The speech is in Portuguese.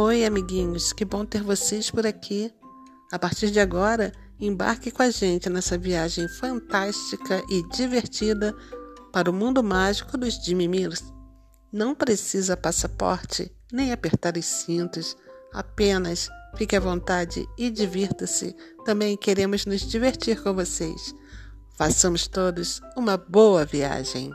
Oi, amiguinhos, que bom ter vocês por aqui. A partir de agora, embarque com a gente nessa viagem fantástica e divertida para o mundo mágico dos Dimimirs. Não precisa passaporte nem apertar os cintos, apenas fique à vontade e divirta-se. Também queremos nos divertir com vocês. Façamos todos uma boa viagem.